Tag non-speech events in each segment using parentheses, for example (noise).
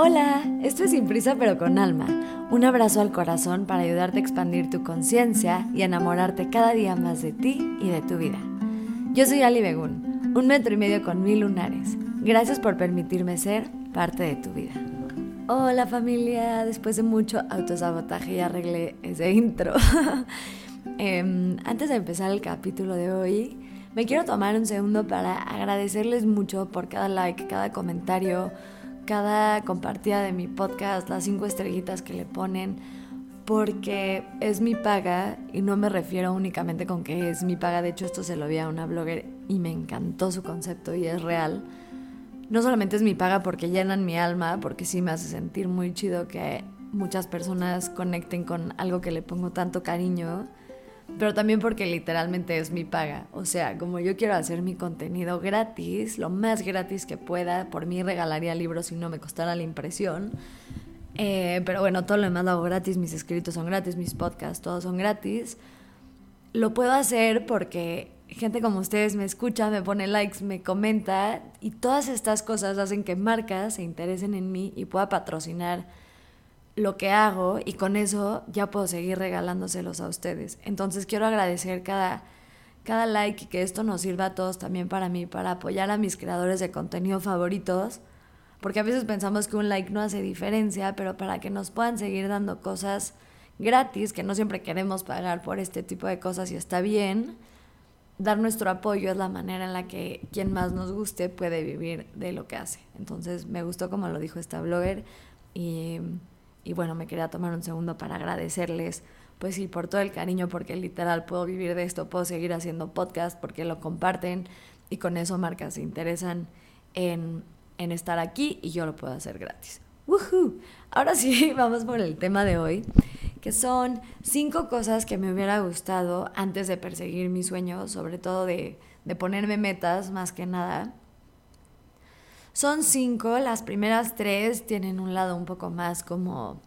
Hola, esto es Sin Prisa pero con Alma, un abrazo al corazón para ayudarte a expandir tu conciencia y enamorarte cada día más de ti y de tu vida. Yo soy Ali Begun, un metro y medio con mil lunares. Gracias por permitirme ser parte de tu vida. Hola familia, después de mucho autosabotaje ya arreglé ese intro. (laughs) Em, antes de empezar el capítulo de hoy, me quiero tomar un segundo para agradecerles mucho por cada like, cada comentario, cada compartida de mi podcast, las cinco estrellitas que le ponen, porque es mi paga y no me refiero únicamente con que es mi paga. De hecho, esto se lo vi a una blogger y me encantó su concepto y es real. No solamente es mi paga porque llenan mi alma, porque sí me hace sentir muy chido que muchas personas conecten con algo que le pongo tanto cariño pero también porque literalmente es mi paga. O sea, como yo quiero hacer mi contenido gratis, lo más gratis que pueda, por mí regalaría libros si no me costara la impresión. Eh, pero bueno, todo lo demás lo hago gratis, mis escritos son gratis, mis podcasts, todos son gratis. Lo puedo hacer porque gente como ustedes me escucha, me pone likes, me comenta y todas estas cosas hacen que marcas se interesen en mí y pueda patrocinar lo que hago y con eso ya puedo seguir regalándoselos a ustedes. Entonces quiero agradecer cada, cada like y que esto nos sirva a todos también para mí, para apoyar a mis creadores de contenido favoritos, porque a veces pensamos que un like no hace diferencia, pero para que nos puedan seguir dando cosas gratis, que no siempre queremos pagar por este tipo de cosas y está bien, dar nuestro apoyo es la manera en la que quien más nos guste puede vivir de lo que hace. Entonces me gustó como lo dijo esta blogger y y bueno, me quería tomar un segundo para agradecerles, pues sí, por todo el cariño, porque literal puedo vivir de esto, puedo seguir haciendo podcast porque lo comparten y con eso marcas se interesan en, en estar aquí y yo lo puedo hacer gratis. ¡Woohoo! Ahora sí, (laughs) vamos por el tema de hoy, que son cinco cosas que me hubiera gustado antes de perseguir mis sueños, sobre todo de, de ponerme metas más que nada. Son cinco, las primeras tres tienen un lado un poco más como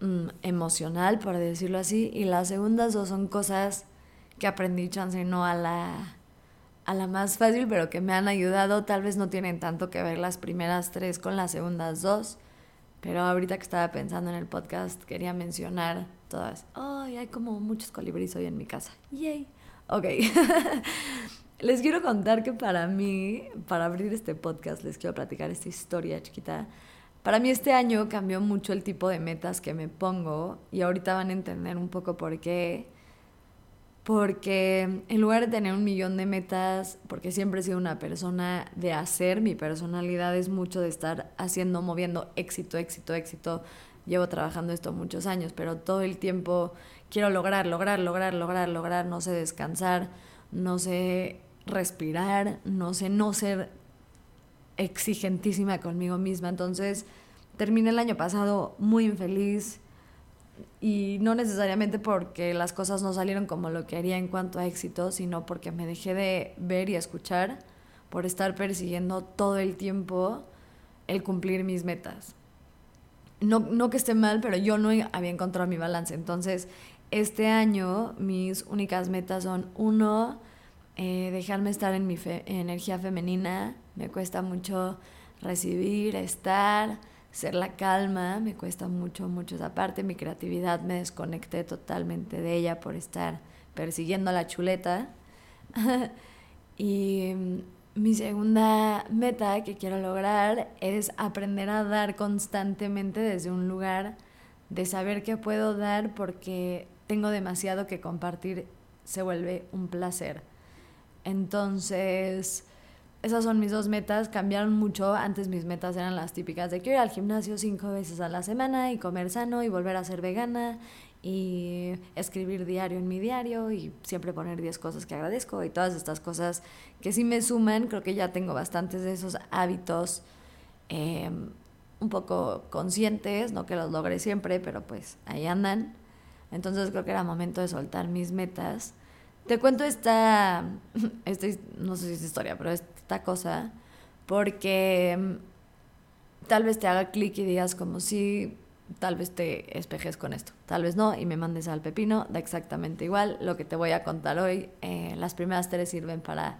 mm, emocional, por decirlo así, y las segundas dos son cosas que aprendí chance no a la a la más fácil, pero que me han ayudado. Tal vez no tienen tanto que ver las primeras tres con las segundas dos, pero ahorita que estaba pensando en el podcast quería mencionar todas. Ay, hay como muchos colibríes hoy en mi casa. Yay. Ok. (laughs) Les quiero contar que para mí, para abrir este podcast, les quiero platicar esta historia chiquita. Para mí este año cambió mucho el tipo de metas que me pongo y ahorita van a entender un poco por qué. Porque en lugar de tener un millón de metas, porque siempre he sido una persona de hacer, mi personalidad es mucho de estar haciendo, moviendo éxito, éxito, éxito. Llevo trabajando esto muchos años, pero todo el tiempo quiero lograr, lograr, lograr, lograr, lograr, no sé descansar, no sé respirar, no sé, no ser exigentísima conmigo misma. Entonces, terminé el año pasado muy infeliz y no necesariamente porque las cosas no salieron como lo quería en cuanto a éxito, sino porque me dejé de ver y escuchar por estar persiguiendo todo el tiempo el cumplir mis metas. No, no que esté mal, pero yo no había encontrado mi balance. Entonces, este año mis únicas metas son, uno, eh, dejarme estar en mi energía femenina, me cuesta mucho recibir, estar, ser la calma, me cuesta mucho, mucho esa parte, mi creatividad me desconecté totalmente de ella por estar persiguiendo la chuleta. (laughs) y mm, mi segunda meta que quiero lograr es aprender a dar constantemente desde un lugar de saber que puedo dar porque tengo demasiado que compartir, se vuelve un placer. Entonces, esas son mis dos metas. Cambiaron mucho. Antes mis metas eran las típicas de quiero ir al gimnasio cinco veces a la semana y comer sano y volver a ser vegana y escribir diario en mi diario y siempre poner 10 cosas que agradezco y todas estas cosas que sí me suman. Creo que ya tengo bastantes de esos hábitos em, un poco conscientes, no que los logre siempre, pero pues ahí andan. Entonces creo que era momento de soltar mis metas te cuento esta, (laughs) esta, no sé si es historia, pero esta cosa, porque mm, tal vez te haga clic y digas como si tal vez te espejes con esto, tal vez no, y me mandes al pepino, da exactamente igual. Lo que te voy a contar hoy, eh, las primeras tres sirven para,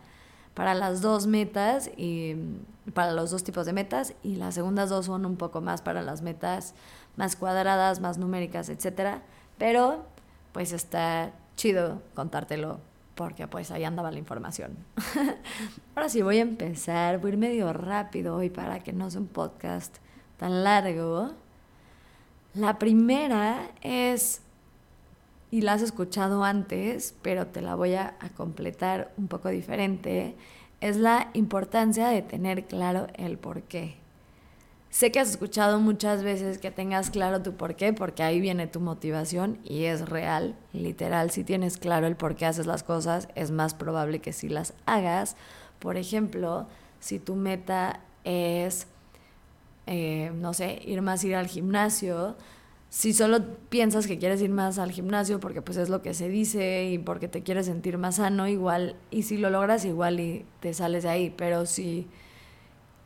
para las dos metas y, para los dos tipos de metas y las segundas dos son un poco más para las metas más cuadradas, más numéricas, etcétera. Pero pues está chido contártelo porque pues ahí andaba la información. (laughs) Ahora sí voy a empezar, voy a ir medio rápido hoy para que no sea un podcast tan largo. La primera es, y la has escuchado antes, pero te la voy a, a completar un poco diferente, es la importancia de tener claro el por qué. Sé que has escuchado muchas veces que tengas claro tu por qué, porque ahí viene tu motivación y es real, literal. Si tienes claro el por qué haces las cosas, es más probable que si las hagas. Por ejemplo, si tu meta es, eh, no sé, ir más ir al gimnasio, si solo piensas que quieres ir más al gimnasio porque pues es lo que se dice y porque te quieres sentir más sano, igual, y si lo logras, igual y te sales de ahí. Pero si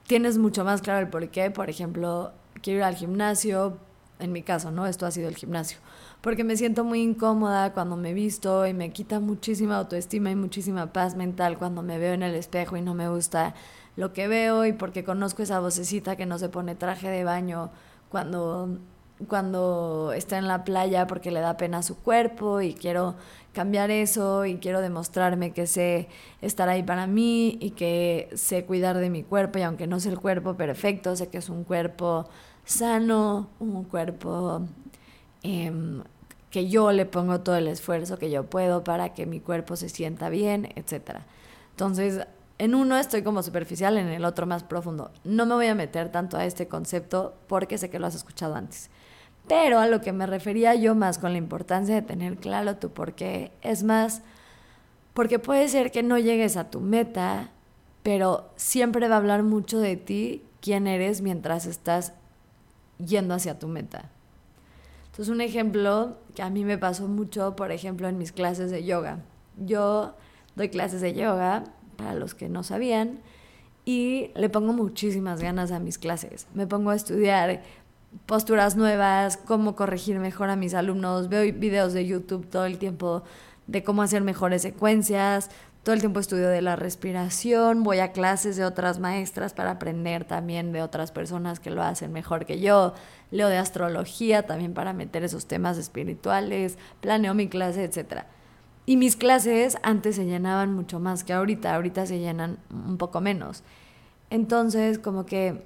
tienes mucho más claro el por qué. Por ejemplo, quiero ir al gimnasio, en mi caso, ¿no? Esto ha sido el gimnasio. Porque me siento muy incómoda cuando me visto y me quita muchísima autoestima y muchísima paz mental cuando me veo en el espejo y no me gusta lo que veo y porque conozco esa vocecita que no se pone traje de baño cuando cuando está en la playa porque le da pena a su cuerpo y quiero cambiar eso y quiero demostrarme que sé estar ahí para mí y que sé cuidar de mi cuerpo y aunque no sé el cuerpo perfecto, sé que es un cuerpo sano, un cuerpo em, que yo le pongo todo el esfuerzo que yo puedo para que mi cuerpo se sienta bien, etc. Entonces, en uno estoy como superficial, en el otro más profundo. No me voy a meter tanto a este concepto porque sé que lo has escuchado antes. Pero a lo que me refería yo más con la importancia de tener claro tu por qué es más, porque puede ser que no llegues a tu meta, pero siempre va a hablar mucho de ti, quién eres mientras estás yendo hacia tu meta. Entonces un ejemplo que a mí me pasó mucho, por ejemplo, en mis clases de yoga. Yo doy clases de yoga, para los que no sabían, y le pongo muchísimas ganas a mis clases. Me pongo a estudiar posturas nuevas, cómo corregir mejor a mis alumnos. Veo videos de YouTube todo el tiempo de cómo hacer mejores secuencias. Todo el tiempo estudio de la respiración, voy a clases de otras maestras para aprender también de otras personas que lo hacen mejor que yo. Leo de astrología también para meter esos temas espirituales, planeo mi clase, etc. Y mis clases antes se llenaban mucho más que ahorita, ahorita se llenan un poco menos. Entonces, como que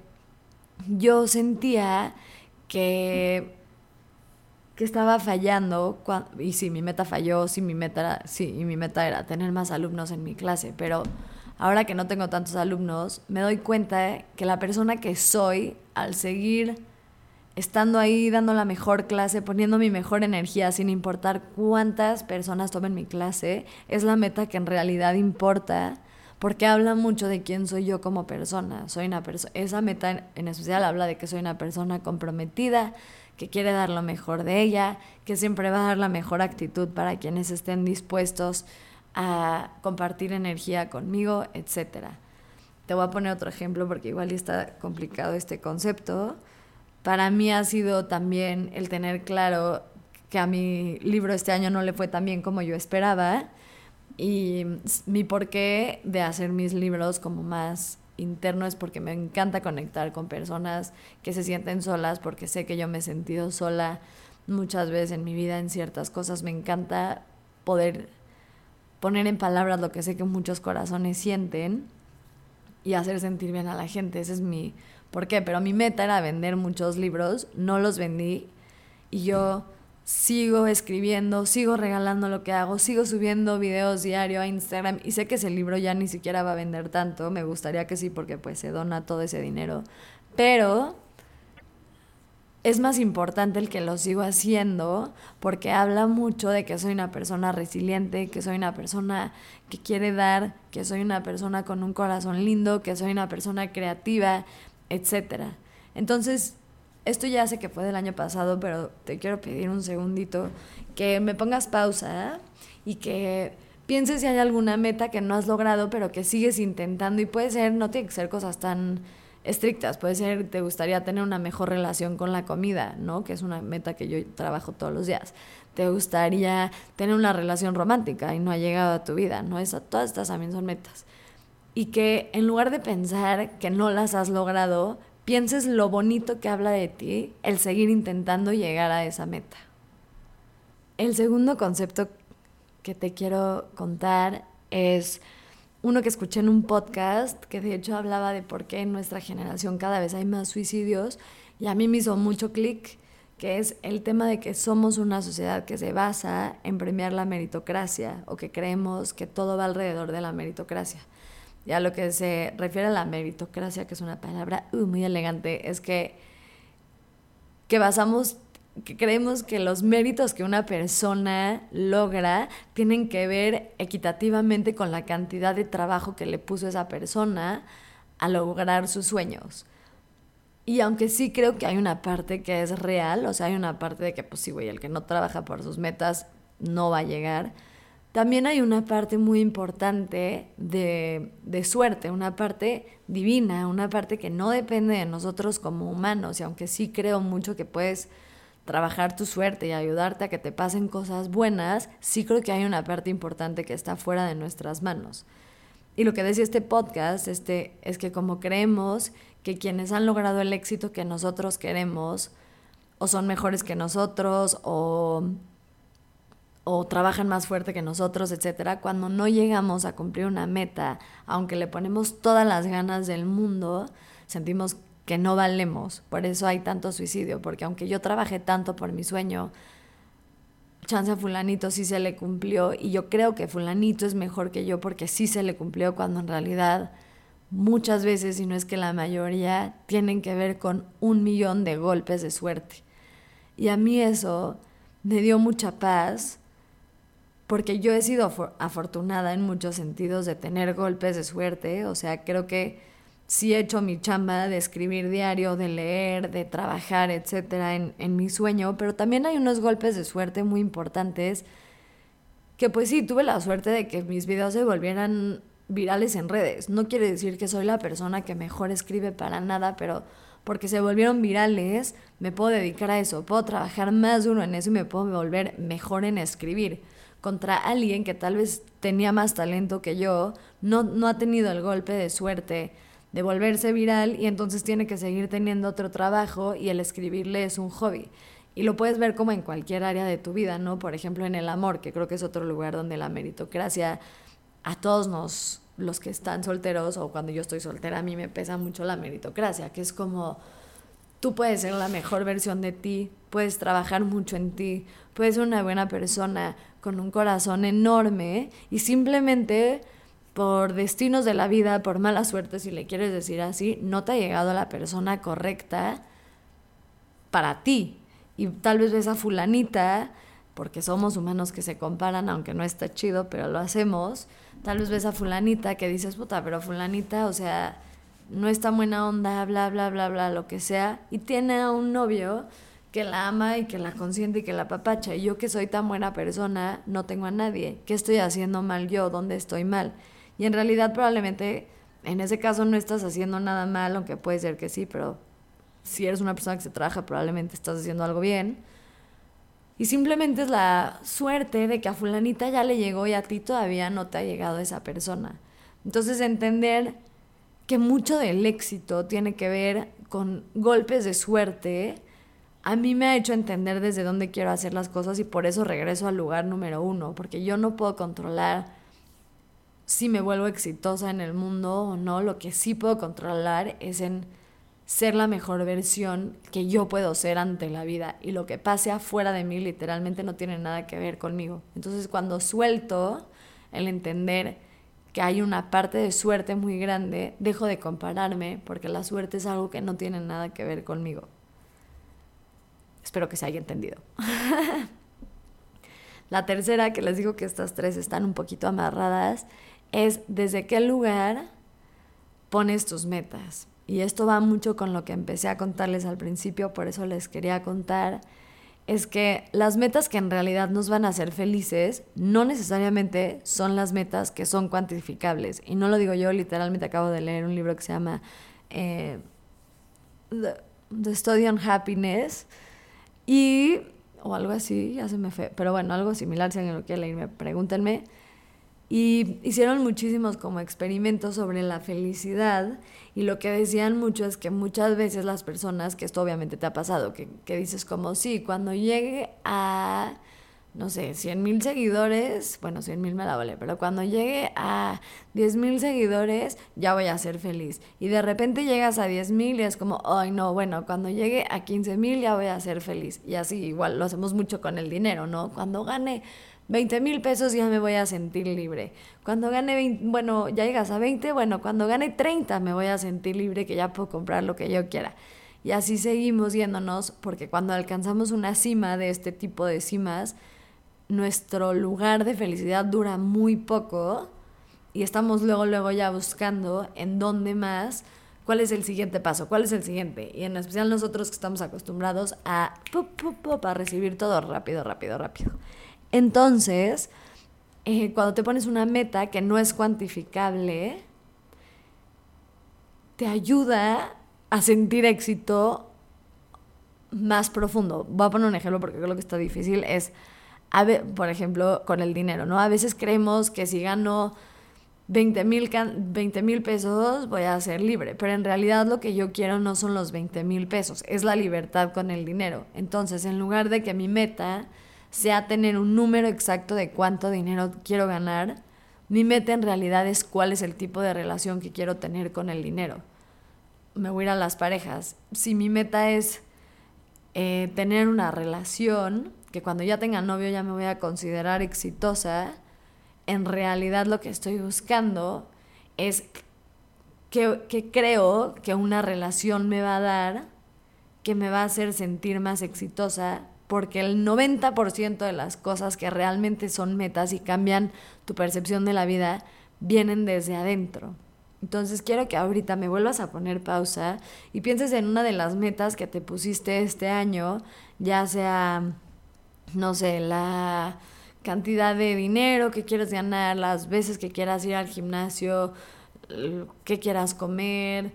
yo sentía que, que estaba fallando, y sí, mi meta falló, sí, mi meta era, sí, y mi meta era tener más alumnos en mi clase, pero ahora que no tengo tantos alumnos, me doy cuenta que la persona que soy, al seguir estando ahí, dando la mejor clase, poniendo mi mejor energía, sin importar cuántas personas tomen mi clase, es la meta que en realidad importa porque habla mucho de quién soy yo como persona. Soy una persona, esa meta en especial habla de que soy una persona comprometida, que quiere dar lo mejor de ella, que siempre va a dar la mejor actitud para quienes estén dispuestos a compartir energía conmigo, etc. Te voy a poner otro ejemplo porque igual está complicado este concepto. Para mí ha sido también el tener claro que a mi libro este año no le fue tan bien como yo esperaba y mi porqué de hacer mis libros como más interno es porque me encanta conectar con personas que se sienten solas, porque sé que yo me he sentido sola muchas veces en mi vida en ciertas cosas. Me encanta poder poner en palabras lo que sé que muchos corazones sienten y hacer sentir bien a la gente. Ese es mi porqué. Pero mi meta era vender muchos libros, no los vendí y yo sigo escribiendo, sigo regalando lo que hago, sigo subiendo videos diario a Instagram y sé que ese libro ya ni siquiera va a vender tanto, me gustaría que sí porque pues se dona todo ese dinero, pero es más importante el que lo sigo haciendo porque habla mucho de que soy una persona resiliente, que soy una persona que quiere dar, que soy una persona con un corazón lindo, que soy una persona creativa, etc. Entonces, esto ya sé que fue del año pasado, pero te quiero pedir un segundito que me pongas pausa y que pienses si hay alguna meta que no has logrado, pero que sigues intentando. Y puede ser, no tiene que ser cosas tan estrictas, puede ser, te gustaría tener una mejor relación con la comida, ¿no? Que es una meta que yo trabajo todos los días. Te gustaría tener una relación romántica y no ha llegado a tu vida, ¿no? Esa, todas estas también son metas. y que en lugar de pensar que no las has logrado, pienses lo bonito que habla de ti el seguir intentando llegar a esa meta. El segundo concepto que te quiero contar es uno que escuché en un podcast que de hecho hablaba de por qué en nuestra generación cada vez hay más suicidios y a mí me hizo mucho clic, que es el tema de que somos una sociedad que se basa en premiar la meritocracia o que creemos que todo va alrededor de la meritocracia. Y a lo que se refiere a la meritocracia, que es una palabra uh, muy elegante, es que, que basamos que creemos que los méritos que una persona logra tienen que ver equitativamente con la cantidad de trabajo que le puso esa persona a lograr sus sueños. Y aunque sí creo que hay una parte que es real, o sea, hay una parte de que, pues sí, güey, el que no trabaja por sus metas no va a llegar, también hay una parte muy importante de, de, suerte, una parte divina, una parte que no depende de nosotros como humanos. Y aunque sí creo mucho que puedes trabajar tu suerte y ayudarte a que te pasen cosas buenas, sí creo que hay una parte importante que está fuera de nuestras manos. Y lo que decía este podcast este, es que como creemos que quienes han logrado el éxito que nosotros queremos, o son mejores que nosotros, o, o trabajan más fuerte que nosotros, etc., cuando no llegamos a cumplir una meta, aunque le ponemos todas las ganas del mundo, sentimos que no valemos. Por eso hay tanto suicidio, porque aunque yo trabajé tanto por mi sueño, chance a fulanito sí se le cumplió y yo creo que fulanito es mejor que yo porque sí se le cumplió cuando en realidad muchas veces, y no es que la mayoría, tienen que ver con un millón de golpes de suerte. Y a mí eso me dio mucha paz porque yo he sido afortunada en muchos sentidos de tener golpes de suerte, o sea, creo que sí he hecho mi chamba de escribir diario, de leer, de trabajar, etcétera, en, mi sueño, pero también hay unos golpes de suerte muy importantes que pues sí, tuve la suerte de que mis videos se volvieran virales en redes. No quiere decir que soy la persona que mejor escribe para nada, pero porque se volvieron virales, me puedo dedicar a eso, puedo trabajar más duro en eso y me puedo volver mejor en escribir. Contra alguien que tal vez tenía más talento que yo, no, no ha tenido el golpe de suerte de volverse viral y entonces tiene que seguir teniendo otro trabajo y el escribirle es un hobby. Y lo puedes ver como en cualquier área de tu vida, ¿no? Por ejemplo, en el amor, que creo que es otro lugar donde la meritocracia a todos nos, los que están solteros o cuando yo estoy soltera, a mí me pesa mucho la meritocracia, que es como tú puedes ser la mejor versión de ti, puedes trabajar mucho en ti, puedes ser una buena persona con un corazón enorme y simplemente por destinos de la vida, por mala suerte, si le quieres decir así, no te ha llegado la persona correcta para ti. Y tal vez ves a fulanita, porque somos humanos que se comparan, aunque no está chido, pero lo hacemos. Tal vez ves a fulanita que dices, puta, pero fulanita, o sea, no está buena onda, bla, bla, bla, bla, lo que sea. Y tiene a un novio que la ama y que la consiente y que la papacha. Y yo que soy tan buena persona, no tengo a nadie. ¿Qué estoy haciendo mal yo? ¿Dónde estoy mal? Y en realidad probablemente en ese caso no estás haciendo nada mal, aunque puede ser que sí, pero si eres una persona que se trabaja probablemente estás haciendo algo bien. Y simplemente es la suerte de que a fulanita ya le llegó y a ti todavía no te ha llegado esa persona. Entonces entender que mucho del éxito tiene que ver con golpes de suerte, a mí me ha hecho entender desde dónde quiero hacer las cosas y por eso regreso al lugar número uno, porque yo no puedo controlar si me vuelvo exitosa en el mundo o no, lo que sí puedo controlar es en ser la mejor versión que yo puedo ser ante la vida y lo que pase afuera de mí literalmente no tiene nada que ver conmigo. Entonces cuando suelto el entender que hay una parte de suerte muy grande, dejo de compararme porque la suerte es algo que no tiene nada que ver conmigo. Espero que se haya entendido. (laughs) la tercera, que les digo que estas tres están un poquito amarradas, es desde qué lugar pones tus metas. Y esto va mucho con lo que empecé a contarles al principio, por eso les quería contar, es que las metas que en realidad nos van a hacer felices no necesariamente son las metas que son cuantificables. Y no lo digo yo, literalmente acabo de leer un libro que se llama eh, The, Study on Happiness y o algo así, ya se me fue, pero bueno, algo similar, si alguien lo quiere leer, pregúntenme Y hicieron muchísimos como experimentos sobre la felicidad y lo que decían mucho es que muchas veces las personas, que esto obviamente te ha pasado, que, que dices como, sí, cuando llegue a no sé, 100 mil seguidores, bueno, 100 mil me la vale, pero cuando llegue a 10 mil seguidores ya voy a ser feliz. Y de repente llegas a 10 mil y es como, ay no, bueno, cuando llegue a 15 mil ya voy a ser feliz. Y así igual lo hacemos mucho con el dinero, ¿no? Cuando gane 20 mil pesos ya me voy a sentir libre. Cuando gane 20, bueno, ya llegas a 20, bueno, cuando gane 30 me voy a sentir libre que ya puedo comprar lo que yo quiera. Y así seguimos yéndonos porque cuando alcanzamos una cima de este tipo de cimas, nuestro lugar de felicidad dura muy poco y estamos luego, luego ya buscando en dónde más, cuál es el siguiente paso, cuál es el siguiente. Y en especial nosotros que estamos acostumbrados a, a recibir todo rápido, rápido, rápido. Entonces, eh, cuando te pones una meta que no es cuantificable, te ayuda a sentir éxito más profundo. Voy a poner un ejemplo porque creo que está difícil. Es por ejemplo, con el dinero, ¿no? A veces creemos que si gano 20 mil pesos voy a ser libre, pero en realidad lo que yo quiero no son los 20 mil pesos, es la libertad con el dinero. Entonces, en lugar de que mi meta sea tener un número exacto de cuánto dinero quiero ganar, mi meta en realidad es cuál es el tipo de relación que quiero tener con el dinero. Me voy a ir a las parejas. Si mi meta es eh, tener una relación, que cuando ya tenga novio ya me voy a considerar exitosa, en realidad lo que estoy buscando es que, que creo que una relación me va a dar, que me va a hacer sentir más exitosa, porque el 90% de las cosas que realmente son metas y cambian tu percepción de la vida vienen desde adentro. Entonces quiero que ahorita me vuelvas a poner pausa y pienses en una de las metas que te pusiste este año, ya sea no sé, la cantidad de dinero que quieres ganar, las veces que quieras ir al gimnasio, qué quieras comer,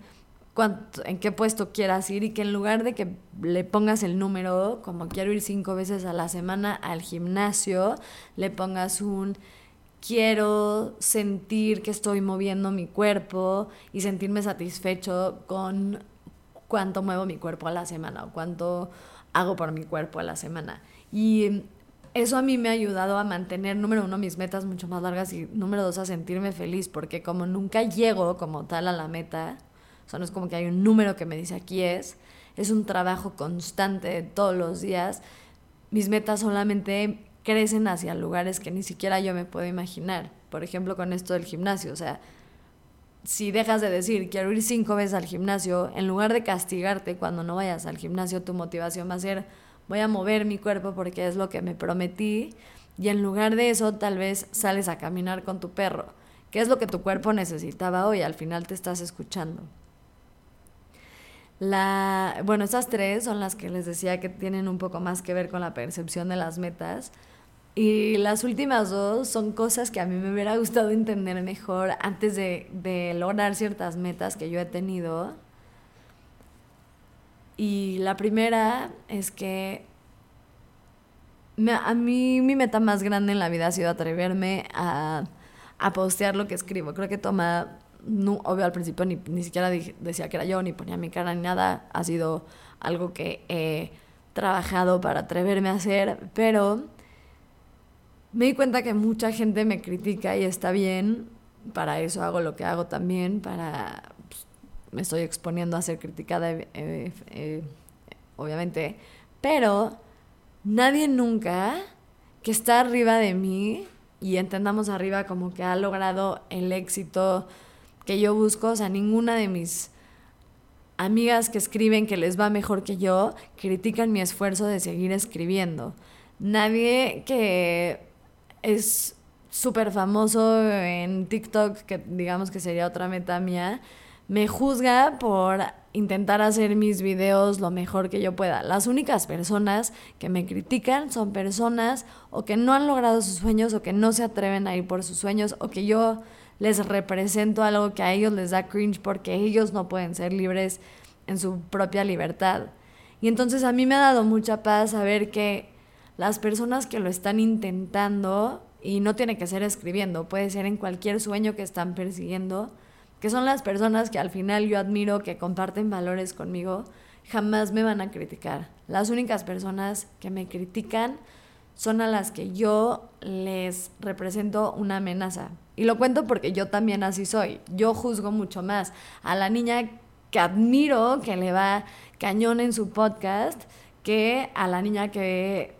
cuánto, en qué puesto quieras ir y que en lugar de que le pongas el número, como quiero ir cinco veces a la semana al gimnasio, le pongas un quiero sentir que estoy moviendo mi cuerpo y sentirme satisfecho con cuánto muevo mi cuerpo a la semana o cuánto hago por mi cuerpo a la semana. Y eso a mí me ha ayudado a mantener, número uno, mis metas mucho más largas y número dos, a sentirme feliz, porque como nunca llego como tal a la meta, o sea, no es como que hay un número que me dice aquí es, es un trabajo constante todos los días. Mis metas solamente crecen hacia lugares que ni siquiera yo me puedo imaginar. Por ejemplo, con esto del gimnasio, o sea, si dejas de decir quiero ir cinco veces al gimnasio, en lugar de castigarte cuando no vayas al gimnasio, tu motivación va a ser voy a mover mi cuerpo porque es lo que me prometí y en lugar de eso tal vez sales a caminar con tu perro, que es lo que tu cuerpo necesitaba hoy, al final te estás escuchando. La, bueno, estas tres son las que les decía que tienen un poco más que ver con la percepción de las metas. Y las últimas dos son cosas que a mí me hubiera gustado entender mejor antes de, de lograr ciertas metas que yo he tenido y la primera es que a mí mi meta más grande en la vida ha sido atreverme a, a postear lo que escribo. Creo que toma, no, obvio al principio ni, ni siquiera decía que era yo, ni ponía mi cara ni nada. Ha sido algo que he trabajado para atreverme a hacer, pero me di cuenta que mucha gente me critica y está bien. Para eso hago lo que hago también, para me estoy exponiendo a ser criticada, eh, eh, obviamente, pero nadie nunca que está arriba de mí, y entendamos arriba como que ha logrado el éxito que yo busco, o sea, ninguna de mis amigas que escriben que les va mejor que yo critican mi esfuerzo de seguir escribiendo. Nadie que es súper famoso en TikTok, que digamos que sería otra meta mía, me juzga por intentar hacer mis videos lo mejor que yo pueda. Las únicas personas que me critican son personas o que no han logrado sus sueños o que no se atreven a ir por sus sueños o que yo les represento algo que a ellos les da cringe porque ellos no pueden ser libres en su propia libertad. Y entonces a mí me ha dado mucha paz saber que las personas que lo están intentando y no tiene que ser escribiendo, puede ser en cualquier sueño que están persiguiendo, que son las personas que al final yo admiro, que comparten valores conmigo, jamás me van a criticar. Las únicas personas que me critican son a las que yo les represento una amenaza. Y lo cuento porque yo también así soy. Yo juzgo mucho más a la niña que admiro, que le va cañón en su podcast, que a la niña que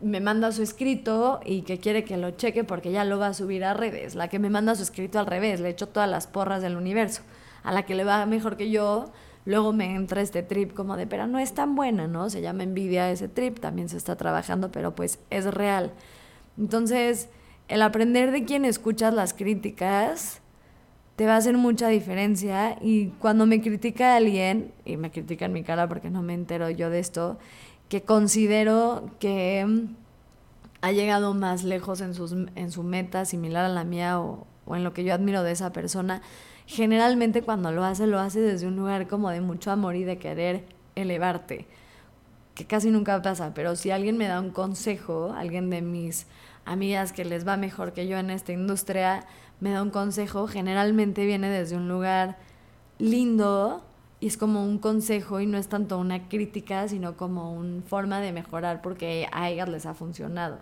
me manda su escrito y que quiere que lo cheque porque ya lo va a subir a redes. La que me manda su escrito al revés, le echo todas las porras del universo. A la que le va mejor que yo, luego me entra este trip como de, pero no es tan buena, ¿no? Se llama envidia ese trip, también se está trabajando, pero pues es real. Entonces, el aprender de quién escuchas las críticas te va a hacer mucha diferencia y cuando me critica alguien, y me critica en mi cara porque no me entero yo de esto, que considero que mm, ha llegado más lejos en, sus, en su meta similar a la mía o, o en lo que yo admiro de esa persona, generalmente cuando lo hace, lo hace desde un lugar como de mucho amor y de querer elevarte, que casi nunca pasa, pero si alguien me da un consejo, alguien de mis amigas que les va mejor que yo en esta industria, me da un consejo, generalmente viene desde un lugar lindo y es como un consejo y no es tanto una crítica, sino como una forma de mejorar porque a ellas les ha funcionado.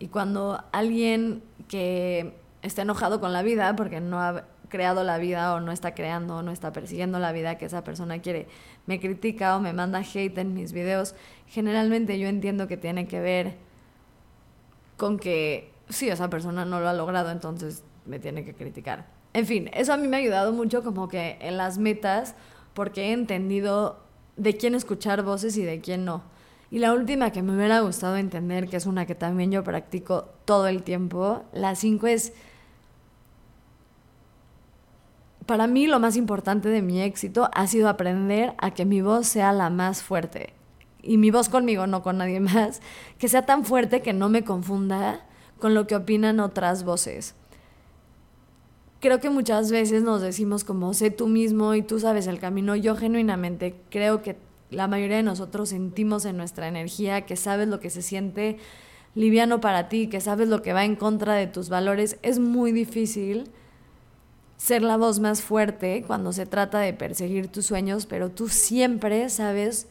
Y cuando alguien que está enojado con la vida porque no ha creado la vida o no está creando o no está persiguiendo la vida que esa persona quiere, me critica o me manda hate en mis videos, generalmente yo entiendo que tiene que ver con que sí, esa persona no lo ha logrado, entonces me tiene que criticar. En fin, eso a mí me ha ayudado mucho como que en las metas porque he entendido de quién escuchar voces y de quién no. Y la última que me hubiera gustado entender, que es una que también yo practico todo el tiempo, la cinco es, para mí lo más importante de mi éxito ha sido aprender a que mi voz sea la más fuerte. Y mi voz conmigo, no con nadie (laughs) más, que sea tan fuerte que no me confunda con lo que opinan otras voces creo que muchas veces nos decimos como sé tú mismo y tú sabes el camino. Yo genuinamente creo que la mayoría de nosotros sentimos en nuestra energía que sabes lo que se siente liviano para ti, que sabes lo que va en contra de tus valores. Es muy difícil ser la voz más fuerte cuando se trata de perseguir tus sueños, pero tú siempre sabes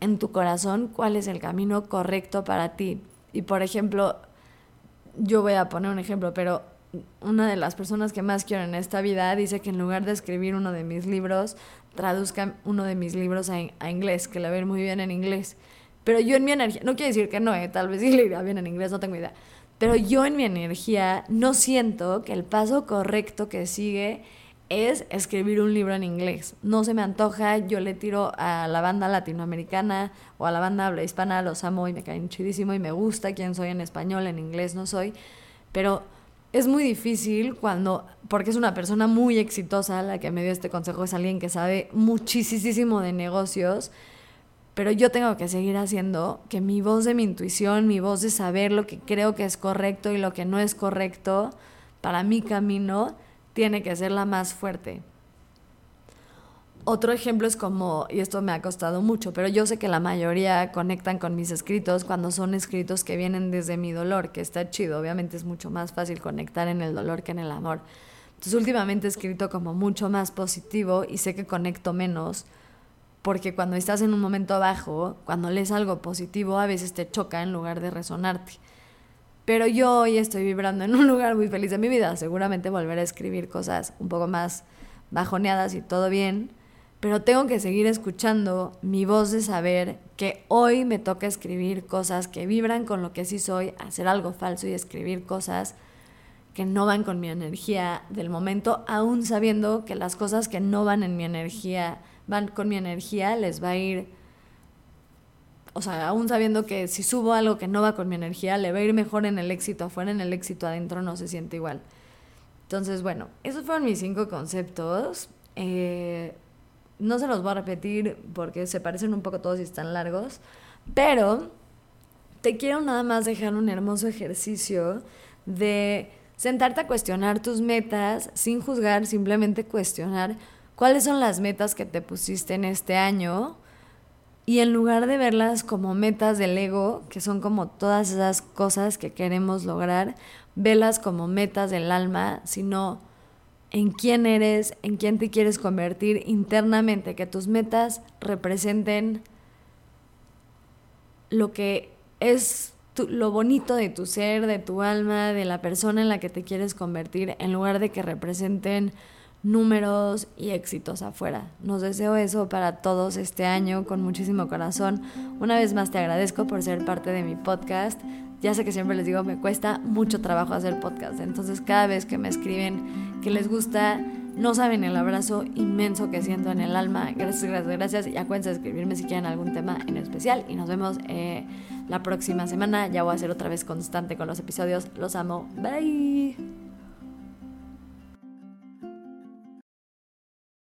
en tu corazón cuál es el camino correcto para ti. Y por ejemplo, yo voy a poner un ejemplo, pero una de las personas que más quiero en esta vida dice que en lugar de escribir uno de mis libros, traduzca uno de mis libros a, inglés, que le va a ir muy bien en inglés. Pero yo en mi energía, no quiere decir que no, eh, tal vez sí le irá bien en inglés, no tengo idea. Pero yo en mi energía no siento que el paso correcto que sigue es escribir un libro en inglés. No se me antoja, yo le tiro a la banda latinoamericana o a la banda habla hispana, los amo y me caen chidísimo y me gusta quién soy en español, en inglés no soy. Pero es muy difícil cuando, porque es una persona muy exitosa, la que me dio este consejo es alguien que sabe muchísimo de negocios, pero yo tengo que seguir haciendo que mi voz de mi intuición, mi voz de saber lo que creo que es correcto y lo que no es correcto para mi camino, tiene que ser la más fuerte. Otro ejemplo es como, y esto me ha costado mucho, pero yo sé que la mayoría conectan con mis escritos cuando son escritos que vienen desde mi dolor, que está chido. Obviamente es mucho más fácil conectar en el dolor que en el amor. Entonces últimamente he escrito como mucho más positivo y sé que conecto menos porque cuando estás en un momento bajo, cuando lees algo positivo, a veces te choca en lugar de resonarte. Pero yo hoy estoy vibrando en un (laughs) lugar muy feliz de mi vida. Seguramente volveré a escribir cosas un poco más bajoneadas y todo bien pero tengo que seguir escuchando mi voz de saber que hoy me toca escribir cosas que vibran con lo que sí soy, hacer algo falso y escribir cosas que no van con mi energía del momento, aún sabiendo que las cosas que no van en mi energía, van con mi energía, les va a ir, o sea, aún sabiendo que si subo algo que no va con mi energía, le va a ir mejor en el éxito afuera, en el éxito adentro no se siente igual. Entonces, bueno, esos fueron mis cinco conceptos. Eh, no se los voy a repetir porque se parecen un poco todos y están largos, pero te quiero nada más dejar un hermoso ejercicio de sentarte a cuestionar tus metas sin juzgar, simplemente cuestionar cuáles son las metas que te pusiste en este año, Y en lugar de verlas como metas del ego, que son como todas esas cosas que queremos lograr, velas como metas del alma, sino en quién eres, en quién te quieres convertir internamente, que tus metas representen lo que es lo bonito de tu ser, de tu alma, de la persona en la que te quieres convertir, en lugar de que representen números y éxitos afuera. Nos deseo eso para todos este año con muchísimo corazón. Una vez más te agradezco por ser parte de mi podcast. Ya sé que siempre les digo, me cuesta mucho trabajo hacer podcast. Entonces cada vez que me escriben que les gusta, no saben el abrazo inmenso que siento en el alma. Gracias, gracias, gracias. Y acuérdense de escribirme si quieren algún tema en especial. Y nos vemos eh, la próxima semana. Ya voy a ser otra vez constante con los episodios. Los amo. Bye.